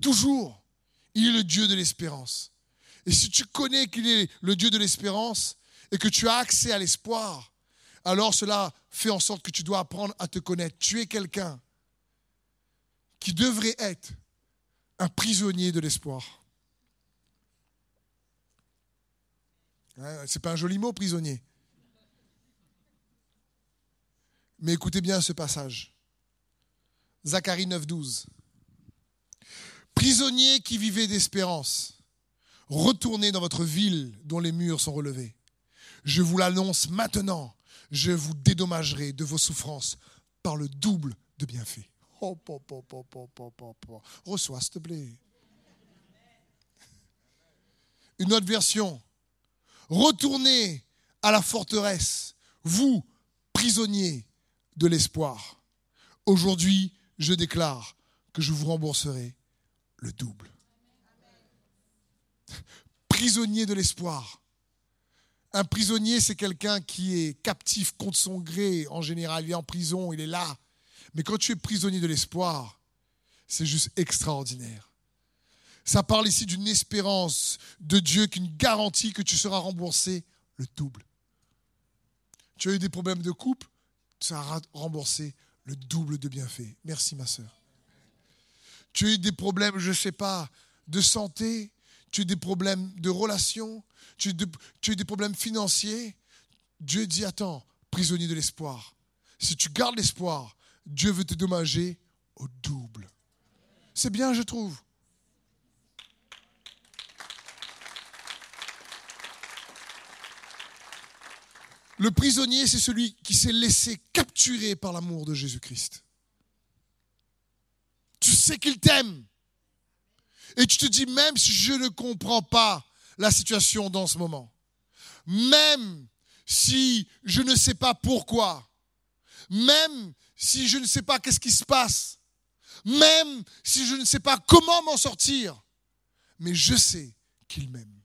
Toujours. Il est le Dieu de l'espérance. Et si tu connais qu'il est le Dieu de l'espérance et que tu as accès à l'espoir, alors cela fait en sorte que tu dois apprendre à te connaître. Tu es quelqu'un qui devrait être un prisonnier de l'espoir. Hein, Ce n'est pas un joli mot, prisonnier. Mais écoutez bien ce passage. Zacharie 9, 12. Prisonniers qui vivaient d'espérance, retournez dans votre ville dont les murs sont relevés. Je vous l'annonce maintenant, je vous dédommagerai de vos souffrances par le double de bienfaits. Oh, Reçois, s'il te plaît. Une autre version. Retournez à la forteresse, vous, prisonniers de l'espoir. Aujourd'hui, je déclare que je vous rembourserai le double. Prisonnier de l'espoir. Un prisonnier, c'est quelqu'un qui est captif contre son gré. En général, il est en prison, il est là. Mais quand tu es prisonnier de l'espoir, c'est juste extraordinaire. Ça parle ici d'une espérance de Dieu, qu'une garantie que tu seras remboursé le double. Tu as eu des problèmes de couple, tu seras remboursé le double de bienfaits. Merci ma soeur. Tu as eu des problèmes, je ne sais pas, de santé, tu as eu des problèmes de relations, tu as, eu des problèmes financiers. Dieu dit, attends, prisonnier de l'espoir. Si tu gardes l'espoir, Dieu veut te dommager au double. C'est bien, je trouve. Le prisonnier, c'est celui qui s'est laissé capturer par l'amour de Jésus-Christ. Tu sais qu'il t'aime. Et tu te dis, même si je ne comprends pas la situation dans ce moment, même si je ne sais pas pourquoi, même si je ne sais pas qu'est-ce qui se passe, même si je ne sais pas comment m'en sortir, mais je sais qu'il m'aime.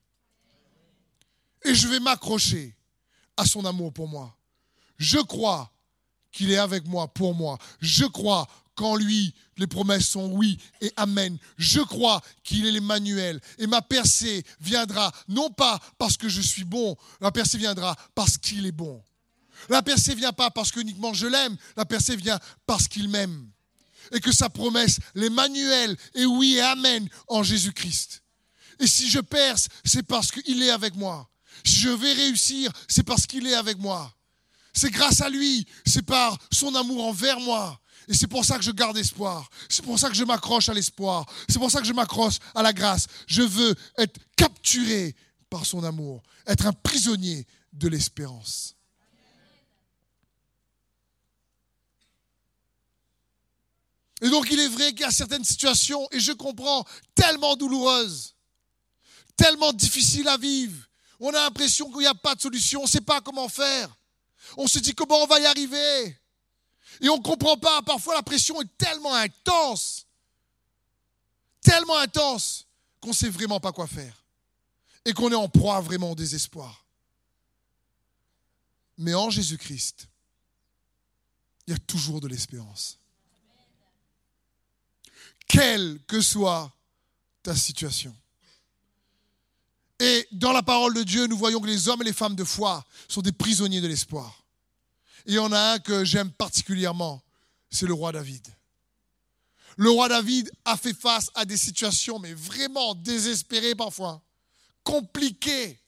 Et je vais m'accrocher à son amour pour moi. Je crois qu'il est avec moi pour moi. Je crois qu'en lui, les promesses sont oui et amen. Je crois qu'il est l'Emmanuel. Et ma percée viendra, non pas parce que je suis bon, la percée viendra parce qu'il est bon. La percée vient pas parce que uniquement je l'aime, la percée vient parce qu'il m'aime. Et que sa promesse, l'Emmanuel, est oui et amen en Jésus-Christ. Et si je perce, c'est parce qu'il est avec moi. Si je vais réussir, c'est parce qu'il est avec moi. C'est grâce à lui, c'est par son amour envers moi. Et c'est pour ça que je garde espoir. C'est pour ça que je m'accroche à l'espoir. C'est pour ça que je m'accroche à la grâce. Je veux être capturé par son amour, être un prisonnier de l'espérance. Et donc il est vrai qu'il y a certaines situations, et je comprends, tellement douloureuses, tellement difficiles à vivre, on a l'impression qu'il n'y a pas de solution, on ne sait pas comment faire. On se dit comment on va y arriver? Et on ne comprend pas, parfois la pression est tellement intense, tellement intense, qu'on ne sait vraiment pas quoi faire. Et qu'on est en proie vraiment au désespoir. Mais en Jésus-Christ, il y a toujours de l'espérance. Quelle que soit ta situation. Et dans la parole de Dieu, nous voyons que les hommes et les femmes de foi sont des prisonniers de l'espoir. Et il y en a un que j'aime particulièrement, c'est le roi David. Le roi David a fait face à des situations, mais vraiment désespérées parfois, compliquées.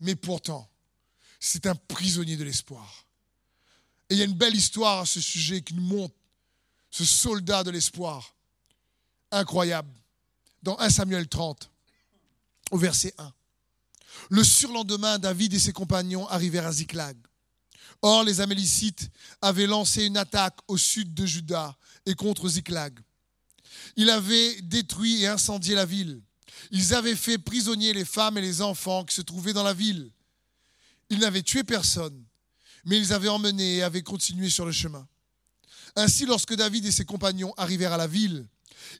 Mais pourtant, c'est un prisonnier de l'espoir. Et il y a une belle histoire à ce sujet qui nous montre ce soldat de l'espoir. Incroyable. Dans 1 Samuel 30 au verset 1. Le surlendemain, David et ses compagnons arrivèrent à Ziklag. Or, les Amélicites avaient lancé une attaque au sud de Juda et contre Ziklag. Ils avaient détruit et incendié la ville. Ils avaient fait prisonnier les femmes et les enfants qui se trouvaient dans la ville. Ils n'avaient tué personne, mais ils avaient emmené et avaient continué sur le chemin. Ainsi, lorsque David et ses compagnons arrivèrent à la ville,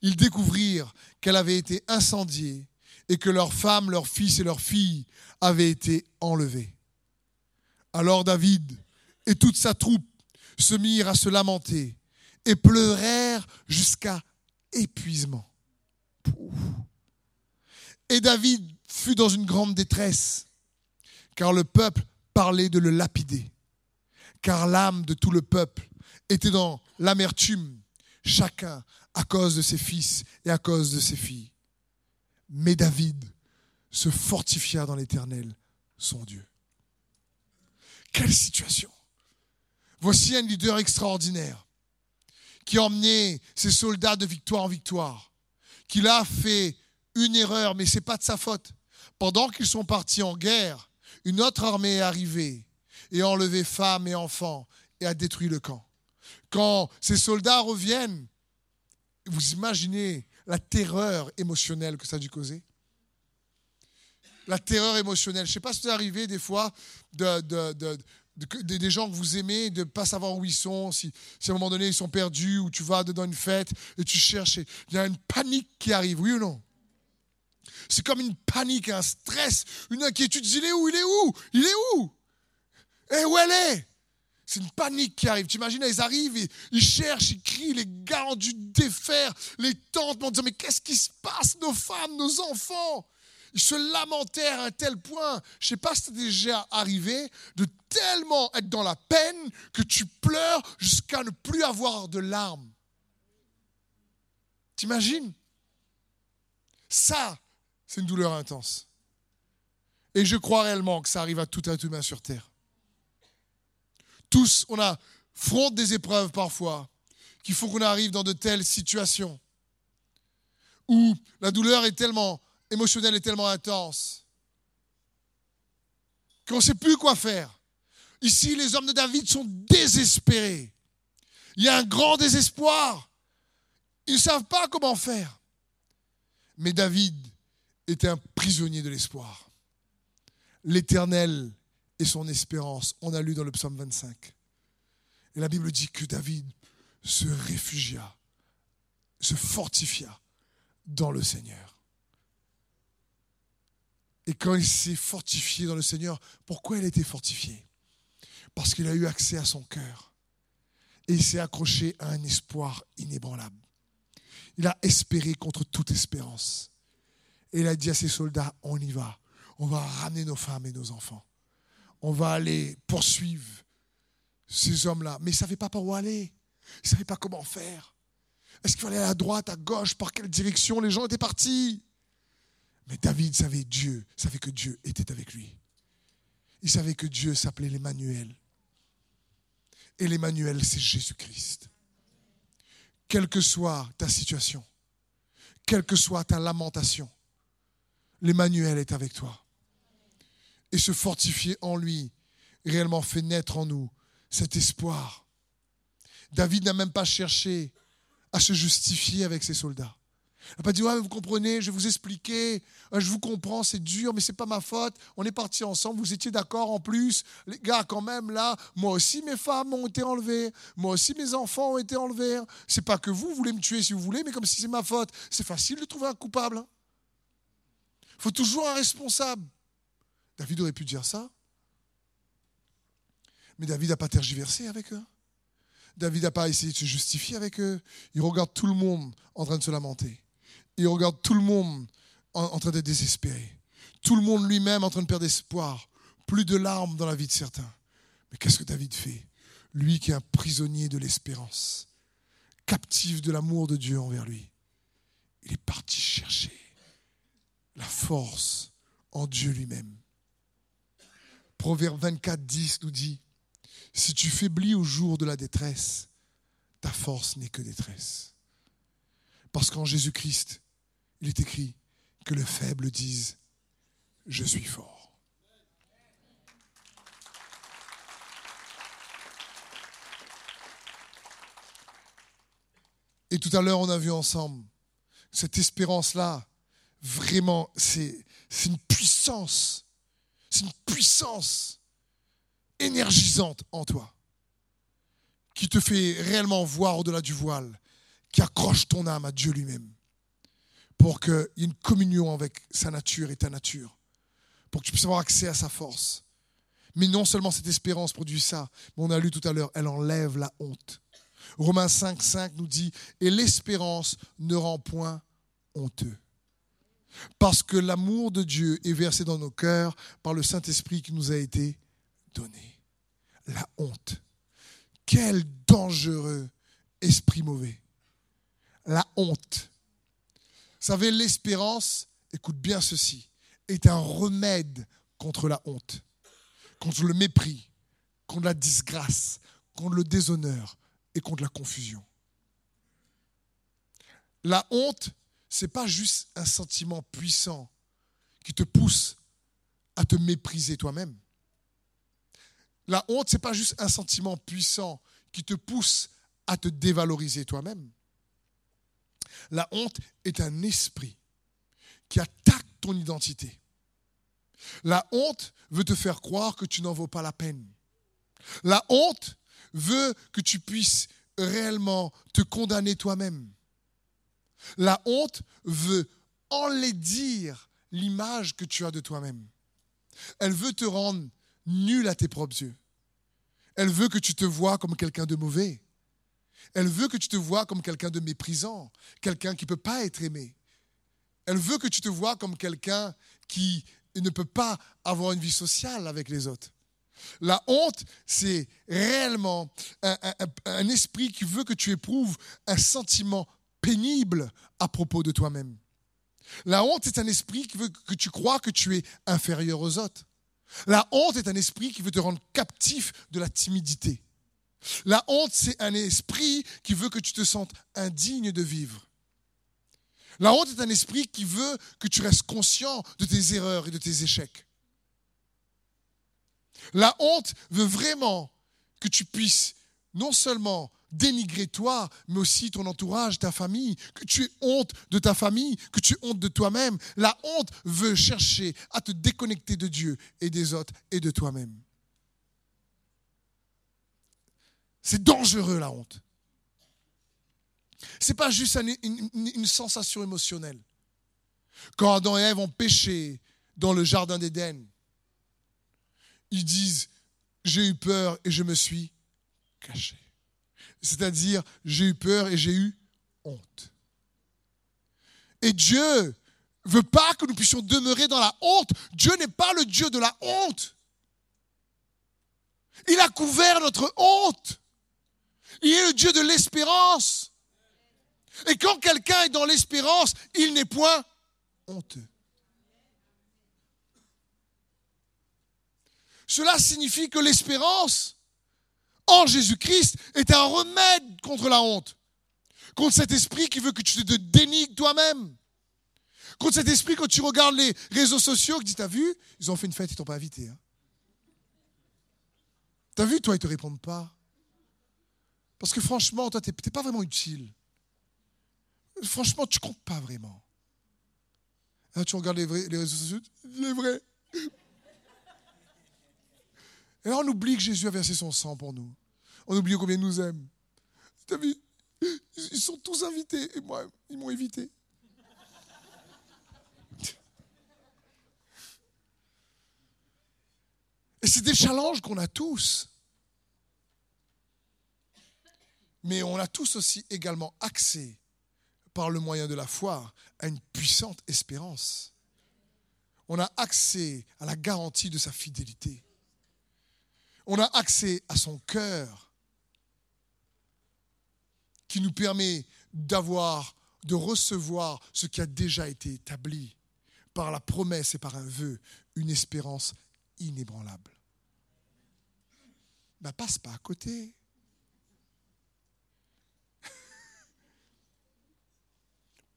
ils découvrirent qu'elle avait été incendiée et que leurs femmes, leurs fils et leurs filles avaient été enlevés. Alors David et toute sa troupe se mirent à se lamenter et pleurèrent jusqu'à épuisement. Et David fut dans une grande détresse, car le peuple parlait de le lapider, car l'âme de tout le peuple était dans l'amertume, chacun à cause de ses fils et à cause de ses filles. Mais David se fortifia dans l'Éternel, son Dieu. Quelle situation Voici un leader extraordinaire qui a emmené ses soldats de victoire en victoire, qu'il a fait une erreur, mais ce n'est pas de sa faute. Pendant qu'ils sont partis en guerre, une autre armée est arrivée et a enlevé femmes et enfants et a détruit le camp. Quand ces soldats reviennent, vous imaginez la terreur émotionnelle que ça a dû causer? La terreur émotionnelle. Je ne sais pas si c'est arrivé des fois de, des gens que vous aimez, de ne pas savoir où ils sont, si, si, à un moment donné ils sont perdus, ou tu vas dans une fête et tu cherches, il y a une panique qui arrive, oui ou non? C'est comme une panique, un stress, une inquiétude. Il est où? Il est où? Il est où? Et où elle est? C'est une panique qui arrive. Tu imagines, ils arrivent, ils cherchent, ils crient, les gars ont dû défaire les tentes en disant Mais qu'est-ce qui se passe? Nos femmes, nos enfants Ils se lamentèrent à un tel point. Je ne sais pas si c'est déjà arrivé de tellement être dans la peine que tu pleures jusqu'à ne plus avoir de larmes. T'imagines? Ça, c'est une douleur intense. Et je crois réellement que ça arrive à tout être humain sur terre. Tous, on affronte des épreuves parfois qu'il faut qu'on arrive dans de telles situations où la douleur est tellement émotionnelle et tellement intense qu'on ne sait plus quoi faire. Ici, les hommes de David sont désespérés. Il y a un grand désespoir. Ils ne savent pas comment faire. Mais David était un prisonnier de l'espoir. L'Éternel et son espérance. On a lu dans le psaume 25. Et la Bible dit que David se réfugia, se fortifia dans le Seigneur. Et quand il s'est fortifié dans le Seigneur, pourquoi il a été fortifié? Parce qu'il a eu accès à son cœur. Et il s'est accroché à un espoir inébranlable. Il a espéré contre toute espérance. Et il a dit à ses soldats, on y va. On va ramener nos femmes et nos enfants on va aller poursuivre ces hommes-là. Mais ils ne savaient pas par où aller. Ils ne savaient pas comment faire. Est-ce qu'il fallait aller à droite, à gauche, par quelle direction? Les gens étaient partis. Mais David savait Dieu, savait que Dieu était avec lui. Il savait que Dieu s'appelait l'Emmanuel. Et l'Emmanuel, c'est Jésus-Christ. Quelle que soit ta situation, quelle que soit ta lamentation, l'Emmanuel est avec toi et se fortifier en lui réellement fait naître en nous cet espoir. David n'a même pas cherché à se justifier avec ses soldats. Il n'a pas dit, ouais, vous comprenez, je vais vous expliquer, je vous comprends, c'est dur, mais ce n'est pas ma faute. On est partis ensemble, vous étiez d'accord en plus. Les gars, quand même, là, moi aussi, mes femmes ont été enlevées. Moi aussi, mes enfants ont été enlevés. C'est pas que vous voulez me tuer si vous voulez, mais comme si c'est ma faute. C'est facile de trouver un coupable. Il faut toujours un responsable. David aurait pu dire ça. Mais David n'a pas tergiversé avec eux. David n'a pas essayé de se justifier avec eux. Il regarde tout le monde en train de se lamenter. Il regarde tout le monde en, train d'être désespéré. Tout le monde lui-même en train de perdre espoir. Plus de larmes dans la vie de certains. Mais qu'est-ce que David fait? Lui qui est un prisonnier de l'espérance, captif de l'amour de Dieu envers lui. Il est parti chercher la force en Dieu lui-même. Proverbe 24, 10 nous dit, si tu faiblis au jour de la détresse, ta force n'est que détresse. Parce qu'en Jésus-Christ, il est écrit que le faible dise, je suis fort. Et tout à l'heure, on a vu ensemble cette espérance-là, vraiment, c'est une puissance c'est une puissance énergisante en toi qui te fait réellement voir au-delà du voile, qui accroche ton âme à Dieu lui-même, pour qu'il y ait une communion avec sa nature et ta nature, pour que tu puisses avoir accès à sa force. Mais non seulement cette espérance produit ça, mais on a lu tout à l'heure, elle enlève la honte. Romains 5, 5 nous dit, et l'espérance ne rend point honteux. Parce que l'amour de Dieu est versé dans nos cœurs par le Saint-Esprit qui nous a été donné. La honte. Quel dangereux esprit mauvais. La honte. Savez, l'espérance, écoute bien ceci, est un remède contre la honte, contre le mépris, contre la disgrâce, contre le déshonneur et contre la confusion. La honte, c'est pas juste un sentiment puissant qui te pousse à te mépriser toi-même. La honte, c'est pas juste un sentiment puissant qui te pousse à te dévaloriser toi-même. La honte est un esprit qui attaque ton identité. La honte veut te faire croire que tu n'en vaux pas la peine. La honte veut que tu puisses réellement te condamner toi-même. La honte veut enlaidir l'image que tu as de toi-même. Elle veut te rendre nul à tes propres yeux. Elle veut que tu te vois comme quelqu'un de mauvais. Elle veut que tu te vois comme quelqu'un de méprisant, quelqu'un qui ne peut pas être aimé. Elle veut que tu te vois comme quelqu'un qui ne peut pas avoir une vie sociale avec les autres. La honte, c'est réellement un, esprit qui veut que tu éprouves un sentiment pénible à propos de toi-même. La honte est un esprit qui veut que tu crois que tu es inférieur aux autres. La honte est un esprit qui veut te rendre captif de la timidité. La honte, c'est un esprit qui veut que tu te sentes indigne de vivre. La honte est un esprit qui veut que tu restes conscient de tes erreurs et de tes échecs. La honte veut vraiment que tu puisses non seulement dénigrer toi, mais aussi ton entourage, ta famille, que tu aies honte de ta famille, que tu aies honte de toi-même. La honte veut chercher à te déconnecter de Dieu et des autres et de toi-même. C'est dangereux la honte. C'est pas juste une, sensation émotionnelle. Quand Adam et Ève ont péché dans le jardin d'Éden, ils disent J'ai eu peur et je me suis caché. C'est-à-dire, j'ai eu peur et j'ai eu honte. Et Dieu veut pas que nous puissions demeurer dans la honte. Dieu n'est pas le Dieu de la honte. Il a couvert notre honte. Il est le Dieu de l'espérance. Et quand quelqu'un est dans l'espérance, il n'est point honteux. Cela signifie que l'espérance en Jésus-Christ est un remède contre la honte, contre cet esprit qui veut que tu te dénigres toi-même, contre cet esprit quand tu regardes les réseaux sociaux qui dit, t'as vu, ils ont fait une fête, ils t'ont pas invité. Hein. T'as vu, toi, ils te répondent pas. Parce que franchement, toi, tu n'es pas vraiment utile. Franchement, tu comptes pas vraiment. Là, tu regardes les, vrais, les réseaux sociaux, les vrais. Et là, on oublie que Jésus a versé son sang pour nous. On oublie combien il nous aime. Tu as vu Ils sont tous invités et moi, ils m'ont évité. Et c'est des challenges qu'on a tous. Mais on a tous aussi également accès, par le moyen de la foi, à une puissante espérance. On a accès à la garantie de sa fidélité. On a accès à son cœur qui nous permet d'avoir, de recevoir ce qui a déjà été établi par la promesse et par un vœu, une espérance inébranlable. Ben, passe pas à côté.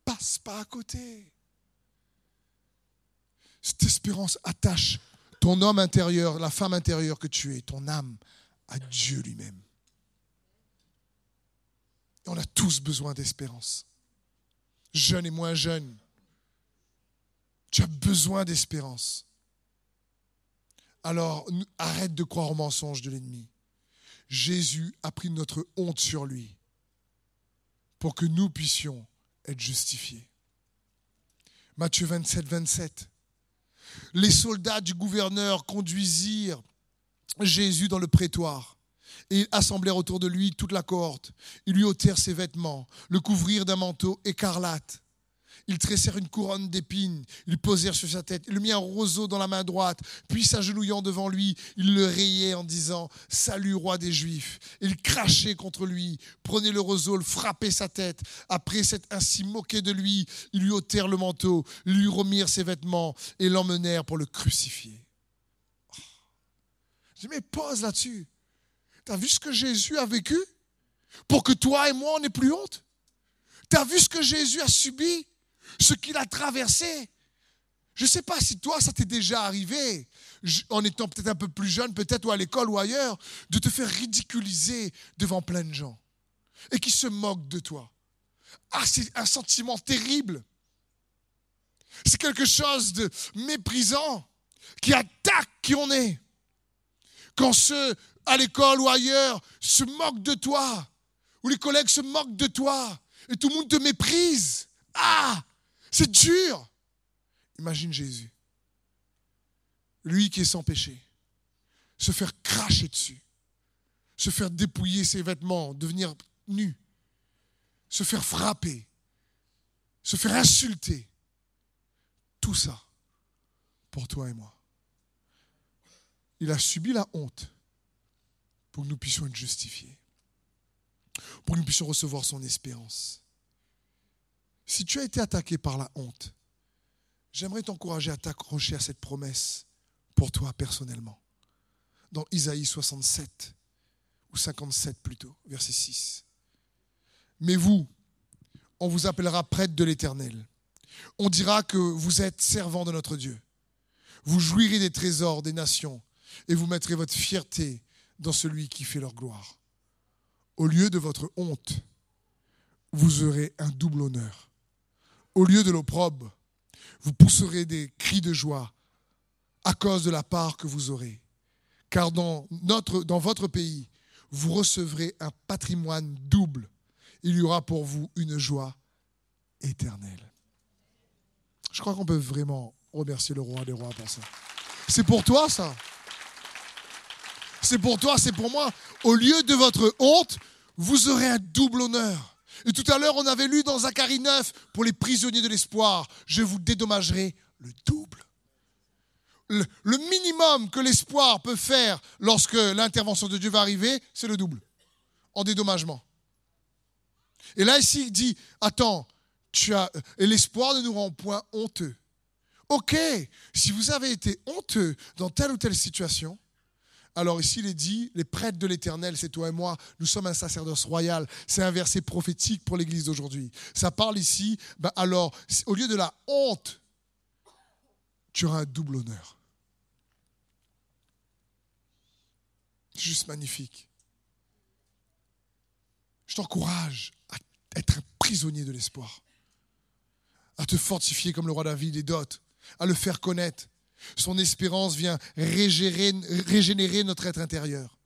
Passe pas à côté. Cette espérance attache ton homme intérieur, la femme intérieure que tu es, ton âme, à Dieu lui-même. on a tous besoin d'espérance. Jeune et moins jeune. Tu as besoin d'espérance. Alors arrête de croire aux mensonges de l'ennemi. Jésus a pris notre honte sur lui pour que nous puissions être justifiés. Matthieu 27, 27 les soldats du gouverneur conduisirent Jésus dans le prétoire. Et assemblèrent autour de lui toute la cohorte. Ils lui ôtèrent ses vêtements, le couvrirent d'un manteau écarlate. Ils tressèrent une couronne d'épines, ils posèrent sur sa tête, ils lui mit un roseau dans la main droite, puis s'agenouillant devant lui, ils le rayaient en disant Salut, roi des Juifs. Ils crachaient contre lui, prenaient le roseau, le frappaient sa tête. Après s'être ainsi moqué de lui, ils lui ôtèrent le manteau, lui remirent ses vêtements et l'emmenèrent pour le crucifier. Oh. Je dis, mais pose là-dessus. Tu as vu ce que Jésus a vécu? Pour que toi et moi, on n'ait plus honte Tu as vu ce que Jésus a subi? Ce qu'il a traversé Je ne sais pas si toi, ça t'est déjà arrivé, en étant peut-être un peu plus jeune, peut-être ou à l'école ou ailleurs, de te faire ridiculiser devant plein de gens et qui se moquent de toi. Ah, c'est un sentiment terrible. C'est quelque chose de méprisant qui attaque qui on est. Quand ceux à l'école ou ailleurs se moquent de toi, où les collègues se moquent de toi et tout le monde te méprise. Ah, c'est dur. Imagine Jésus, lui qui est sans péché, se faire cracher dessus, se faire dépouiller ses vêtements, devenir nu, se faire frapper, se faire insulter. Tout ça pour toi et moi. Il a subi la honte pour que nous puissions être justifiés pour que nous puissions recevoir son espérance. Si tu as été attaqué par la honte, j'aimerais t'encourager à t'accrocher à cette promesse pour toi personnellement. Dans Isaïe 67, ou 57 plutôt, verset 6. Mais vous, on vous appellera prêtre de l'Éternel. On dira que vous êtes servant de notre Dieu. Vous jouirez des trésors des nations et vous mettrez votre fierté dans celui qui fait leur gloire au lieu de votre honte, vous aurez un double honneur. Au lieu de l'opprobre, vous pousserez des cris de joie à cause de la part que vous aurez. Car dans, notre, dans votre pays, vous recevrez un patrimoine double. Il y aura pour vous une joie éternelle. Je crois qu'on peut vraiment remercier le roi des rois pour ça. C'est pour toi ça. C'est pour toi, c'est pour moi. Au lieu de votre honte, vous aurez un double honneur. Et tout à l'heure, on avait lu dans Zacharie 9, pour les prisonniers de l'espoir, je vous dédommagerai le double. Le, minimum que l'espoir peut faire lorsque l'intervention de Dieu va arriver, c'est le double, en dédommagement. Et là, ici, il dit, attends, tu as, et l'espoir ne nous rend point honteux. Ok, si vous avez été honteux dans telle ou telle situation, alors ici, il est dit, les prêtres de l'Éternel, c'est toi et moi, nous sommes un sacerdoce royal. C'est un verset prophétique pour l'Église d'aujourd'hui. Ça parle ici, ben alors, au lieu de la honte, tu auras un double honneur. Juste magnifique. Je t'encourage à être un prisonnier de l'espoir, à te fortifier comme le roi David et d'autres, à le faire connaître, son espérance vient régénérer, notre être intérieur.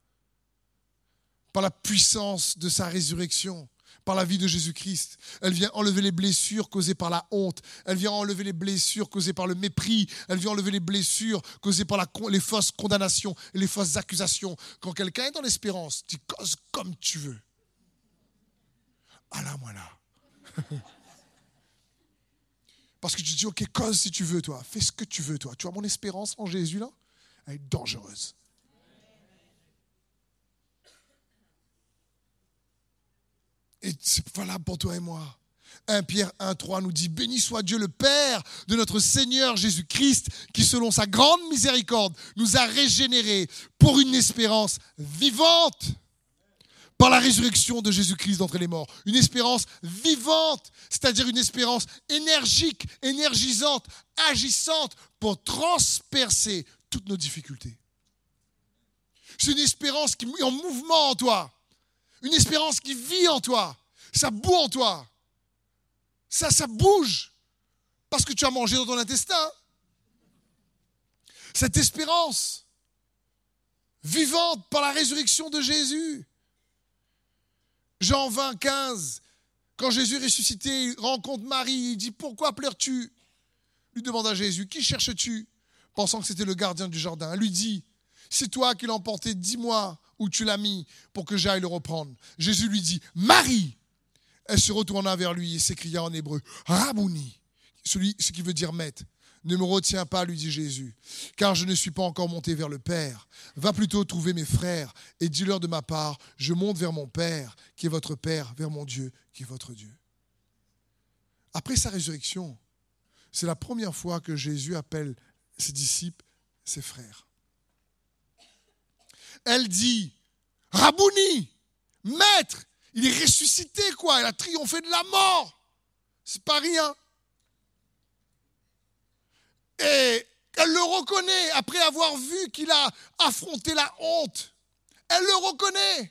Par la puissance de sa résurrection, par la vie de Jésus-Christ. Elle vient enlever les blessures causées par la honte. Elle vient enlever les blessures causées par le mépris. Elle vient enlever les blessures causées par les fausses condamnations et les fausses accusations. Quand quelqu'un est dans l'espérance, tu causes comme tu veux. Ah là. Parce que tu dis, ok, cause si tu veux, toi. Fais ce que tu veux, toi. Tu vois mon espérance en Jésus, là? Elle est dangereuse. Et c'est valable pour toi et moi. 1 Pierre 1, 3 nous dit, Béni soit Dieu le Père de notre Seigneur Jésus-Christ, qui selon sa grande miséricorde nous a régénérés pour une espérance vivante par la résurrection de Jésus-Christ d'entre les morts. Une espérance vivante, c'est-à-dire une espérance énergique, énergisante, agissante pour transpercer toutes nos difficultés. C'est une espérance qui est en mouvement en toi. Une espérance qui vit en toi. Ça boue en toi. Ça, ça bouge. Parce que tu as mangé dans ton intestin. Cette espérance vivante par la résurrection de Jésus Jean 20, 15, quand Jésus ressuscité, rencontre Marie, il dit Pourquoi pleures-tu? Lui demande à Jésus Qui cherches-tu? Pensant que c'était le gardien du jardin. Elle lui dit C'est toi qui l'as emporté, dis-moi où tu l'as mis pour que j'aille le reprendre. Jésus lui dit Marie Elle se retourna vers lui et s'écria en hébreu Rabouni, celui, ce qui veut dire maître. Ne me retiens pas, lui dit Jésus, car je ne suis pas encore monté vers le Père. Va plutôt trouver mes frères et dis-leur de ma part, je monte vers mon Père, qui est votre Père, vers mon Dieu, qui est votre Dieu. Après sa résurrection, c'est la première fois que Jésus appelle ses disciples ses frères. Elle dit, Rabouni, maître, il est ressuscité, quoi, il a triomphé de la mort. C'est pas rien. Et elle le reconnaît après avoir vu qu'il a affronté la honte. Elle le reconnaît.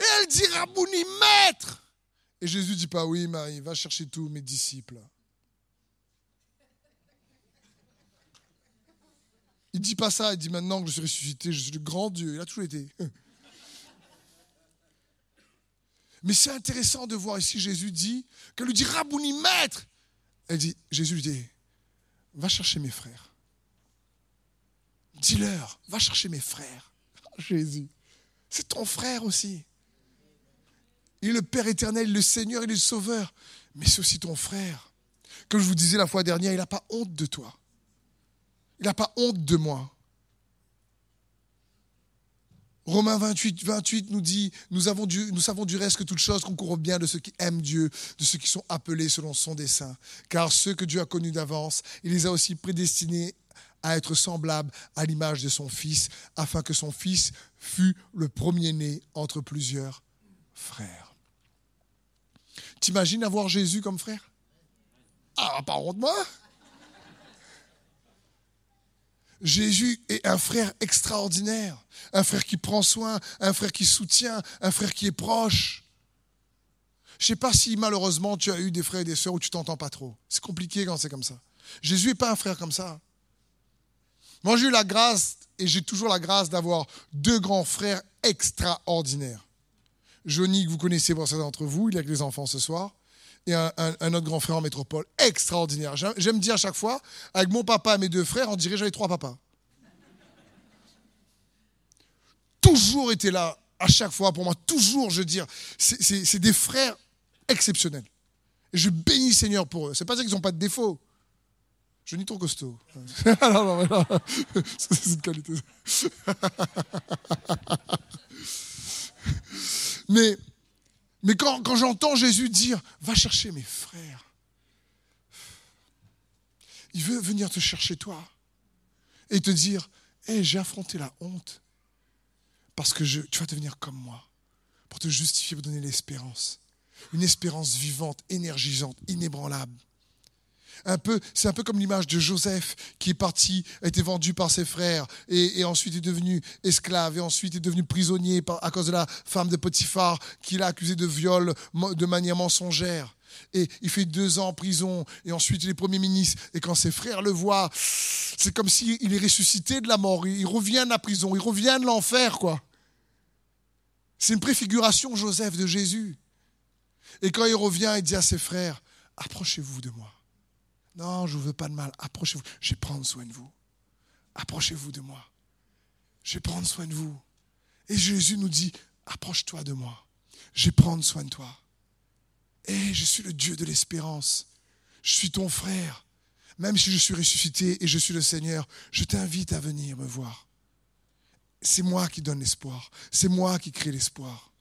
Et elle dit, Rabouni, maître. Et Jésus dit pas, oui, Marie, va chercher tous mes disciples. Il dit pas ça, il dit maintenant que je suis ressuscité, je suis le grand Dieu. Il a toujours été. Mais c'est intéressant de voir ici Jésus dit, qu'elle lui dit Rabouni, maître. Elle dit, Jésus lui dit, va chercher mes frères. Dis-leur, va chercher mes frères. Jésus, c'est ton frère aussi. Il est le Père éternel, le Seigneur, il est le Sauveur. Mais c'est aussi ton frère. Comme je vous disais la fois dernière, il n'a pas honte de toi. Il n'a pas honte de moi. Romains 28, 28 nous dit, nous, avons nous savons du reste que toute chose concourt bien de ceux qui aiment Dieu, de ceux qui sont appelés selon son dessein. Car ceux que Dieu a connus d'avance, il les a aussi prédestinés à être semblables à l'image de son Fils, afin que son Fils fût le premier-né entre plusieurs frères. T'imagines avoir Jésus comme frère? Ah, pas honte moi Jésus est un frère extraordinaire, un frère qui prend soin, un frère qui soutient, un frère qui est proche. Je ne sais pas si malheureusement tu as eu des frères et des sœurs où tu t'entends pas trop. C'est compliqué quand c'est comme ça. Jésus n'est pas un frère comme ça. Moi j'ai eu la grâce, et j'ai toujours la grâce d'avoir deux grands frères extraordinaires. Johnny, que vous connaissez pour certains d'entre vous, il est avec les enfants ce soir et un, autre grand frère en métropole. Extraordinaire. J'aime dire à chaque fois, avec mon papa et mes deux frères, on dirait j'avais trois papas. Toujours été là, à chaque fois, pour moi, toujours, je veux dire, c'est des frères exceptionnels. Et je bénis Seigneur pour eux. C'est pas ça qu'ils n'ont pas de défauts. Je nie trop costaud. Mais mais quand, j'entends Jésus dire, va chercher mes frères, il veut venir te chercher toi et te dire, hé, j'ai affronté la honte parce que tu vas devenir comme moi pour te justifier, pour donner l'espérance. Une espérance vivante, énergisante, inébranlable. C'est un peu comme l'image de Joseph qui est parti, a été vendu par ses frères et, ensuite est devenu esclave et ensuite est devenu prisonnier à cause de la femme de Potiphar qui l'a accusé de viol de manière mensongère. Et il fait deux ans en prison et ensuite il est premier ministre. Et quand ses frères le voient, c'est comme s'il est ressuscité de la mort. Il revient de la prison, il revient de l'enfer, quoi. C'est une préfiguration, Joseph, de Jésus. Et quand il revient, il dit à ses frères, approchez-vous de moi. Non, je ne veux pas de mal. Approchez-vous. Je vais prendre soin de vous. Approchez-vous de moi. Je vais prendre soin de vous. Et Jésus nous dit, approche-toi de moi. Je vais prendre soin de toi. Et je suis le Dieu de l'espérance. Je suis ton frère. Même si je suis ressuscité et je suis le Seigneur, je t'invite à venir me voir. C'est moi qui donne l'espoir. C'est moi qui crée l'espoir.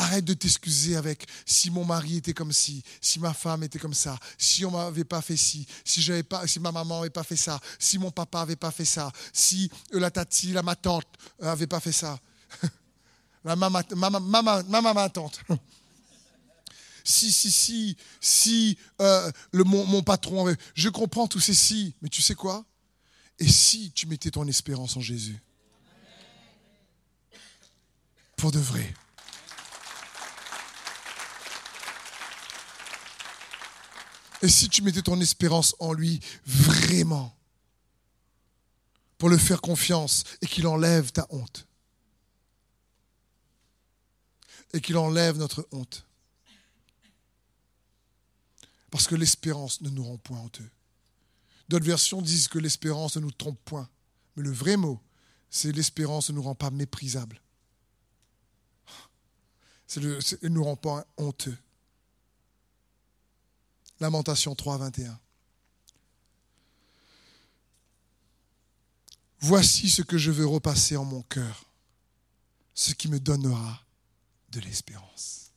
Arrête de t'excuser avec si mon mari était comme ci, si ma femme était comme ça, si on m'avait pas fait ci, si j'avais pas, si ma maman avait pas fait ça, si mon papa avait pas fait ça, si euh, la tati, la ma tante euh, avait pas fait ça. la maman, maman, maman, ma tante. si, si, si, si euh, le, mon, mon patron avait... Je comprends tous ces si, mais tu sais quoi? Et si tu mettais ton espérance en Jésus? Pour de vrai. Et si tu mettais ton espérance en lui vraiment, pour le faire confiance et qu'il enlève ta honte, et qu'il enlève notre honte. Parce que l'espérance ne nous rend point honteux. D'autres versions disent que l'espérance ne nous trompe point. Mais le vrai mot, c'est l'espérance ne nous rend pas méprisables. Elle ne nous rend pas honteux. Lamentation 3, 21. Voici ce que je veux repasser en mon cœur, ce qui me donnera de l'espérance.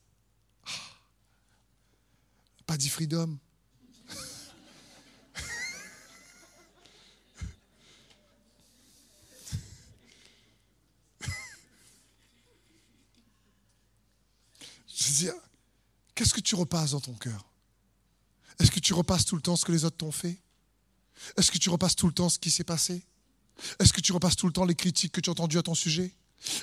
Ah. Pas dit freedom. je veux dire, qu'est-ce que tu repasses dans ton cœur? Est-ce que tu repasses tout le temps ce que les autres t'ont fait? Est-ce que tu repasses tout le temps ce qui s'est passé? Est-ce que tu repasses tout le temps les critiques que tu as entendues à ton sujet?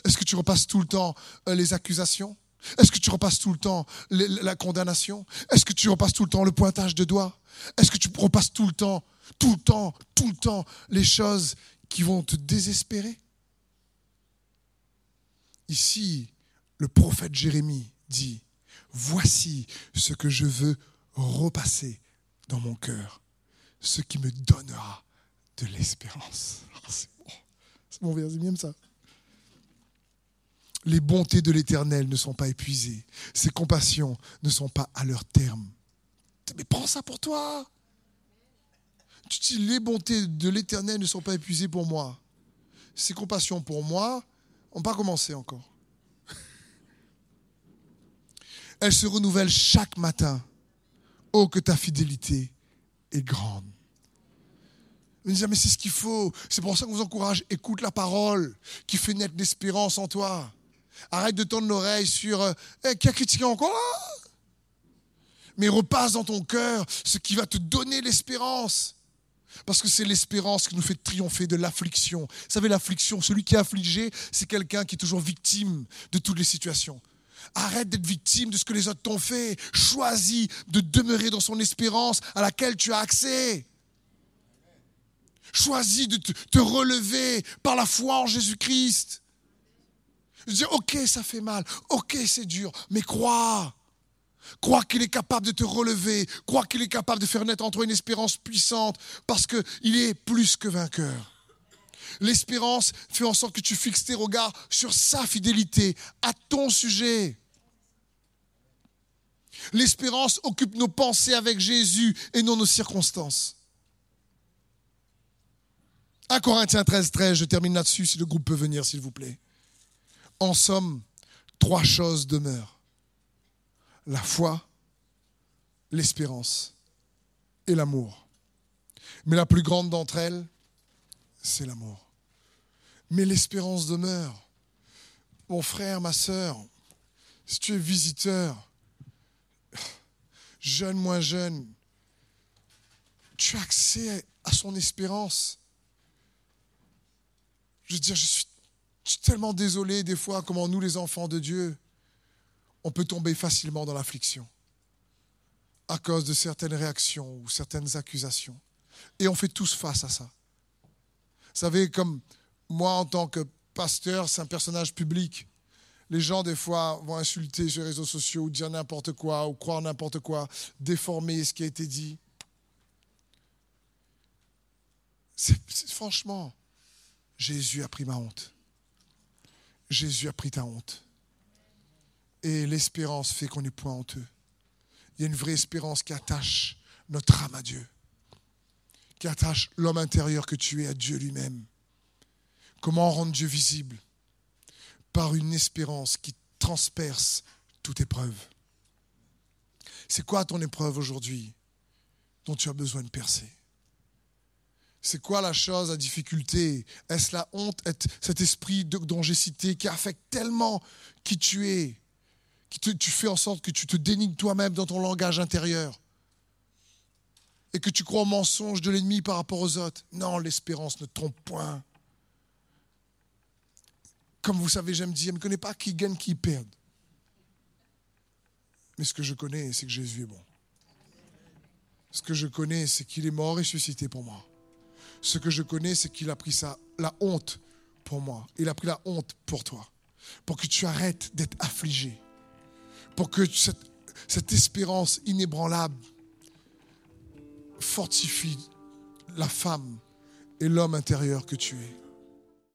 Est-ce que tu repasses tout le temps euh, les accusations? Est-ce que tu repasses tout le temps la condamnation? Est-ce que tu repasses tout le temps le pointage de doigts? Est-ce que tu repasses tout le temps, tout le temps, tout le temps les choses qui vont te désespérer? Ici, le prophète Jérémie dit, voici ce que je veux repasser dans mon cœur, ce qui me donnera de l'espérance. Ah, c'est bon, c'est bon ça. Les bontés de l'Éternel ne sont pas épuisées, ses compassions ne sont pas à leur terme. Mais prends ça pour toi. Tu dis, les bontés de l'Éternel ne sont pas épuisées pour moi. Ses compassions pour moi n'ont pas commencé encore. Elle se renouvelle chaque matin. Oh, que ta fidélité est grande. Vous dites, mais c'est ce qu'il faut. C'est pour ça qu'on vous encourage. Écoute la parole qui fait naître l'espérance en toi. Arrête de tendre l'oreille sur euh, Eh, qui a critiqué encore là Mais repasse dans ton cœur ce qui va te donner l'espérance. Parce que c'est l'espérance qui nous fait triompher de l'affliction. Vous savez, l'affliction, celui qui est affligé, c'est quelqu'un qui est toujours victime de toutes les situations. Arrête d'être victime de ce que les autres t'ont fait. Choisis de demeurer dans son espérance à laquelle tu as accès. Choisis de te, relever par la foi en Jésus-Christ. Je dis, ok, ça fait mal, ok, c'est dur, mais crois. Crois qu'il est capable de te relever. Crois qu'il est capable de faire naître en toi une espérance puissante parce qu'il est plus que vainqueur. L'espérance fait en sorte que tu fixes tes regards sur sa fidélité à ton sujet. L'espérance occupe nos pensées avec Jésus et non nos circonstances. 1 Corinthiens 13, 13, je termine là-dessus si le groupe peut venir, s'il vous plaît. En somme, trois choses demeurent. La foi, l'espérance et l'amour. Mais la plus grande d'entre elles, c'est l'amour. Mais l'espérance demeure. Mon frère, ma sœur, si tu es visiteur, jeune, moins jeune, tu as accès à son espérance. Je veux dire, je suis tellement désolé des fois comment nous, les enfants de Dieu, on peut tomber facilement dans l'affliction à cause de certaines réactions ou certaines accusations. Et on fait tous face à ça. Savez, comme moi en tant que pasteur, c'est un personnage public. Les gens, des fois, vont insulter sur les réseaux sociaux, ou dire n'importe quoi, ou croire n'importe quoi, déformer ce qui a été dit. C'est- franchement, Jésus a pris ma honte. Jésus a pris ta honte. Et l'espérance fait qu'on n'est point honteux. Il y a une vraie espérance qui attache notre âme à Dieu, qui attache l'homme intérieur que tu es à Dieu lui-même. Comment rendre Dieu visible Par une espérance qui transperce toute épreuve. C'est quoi ton épreuve aujourd'hui dont tu as besoin de percer? C'est quoi la chose, la difficulté? Est-ce la honte, cet esprit de- dont j'ai cité qui affecte tellement qui tu es qui te, tu fais en sorte que tu te dénigres toi-même dans ton langage intérieur? Et que tu crois au mensonge de l'ennemi par rapport aux autres. Non, l'espérance ne trompe point. Comme vous savez, j'aime dire, je ne connais pas qui gagne, qui perd. Mais ce que je connais, c'est que Jésus est bon. Ce que je connais, c'est qu'il est mort et ressuscité pour moi. Ce que je connais, c'est qu'il a pris ça, la honte pour moi. Il a pris la honte pour toi. Pour que tu arrêtes d'être affligé pour que cette espérance inébranlable fortifie la femme et l'homme intérieur que tu es.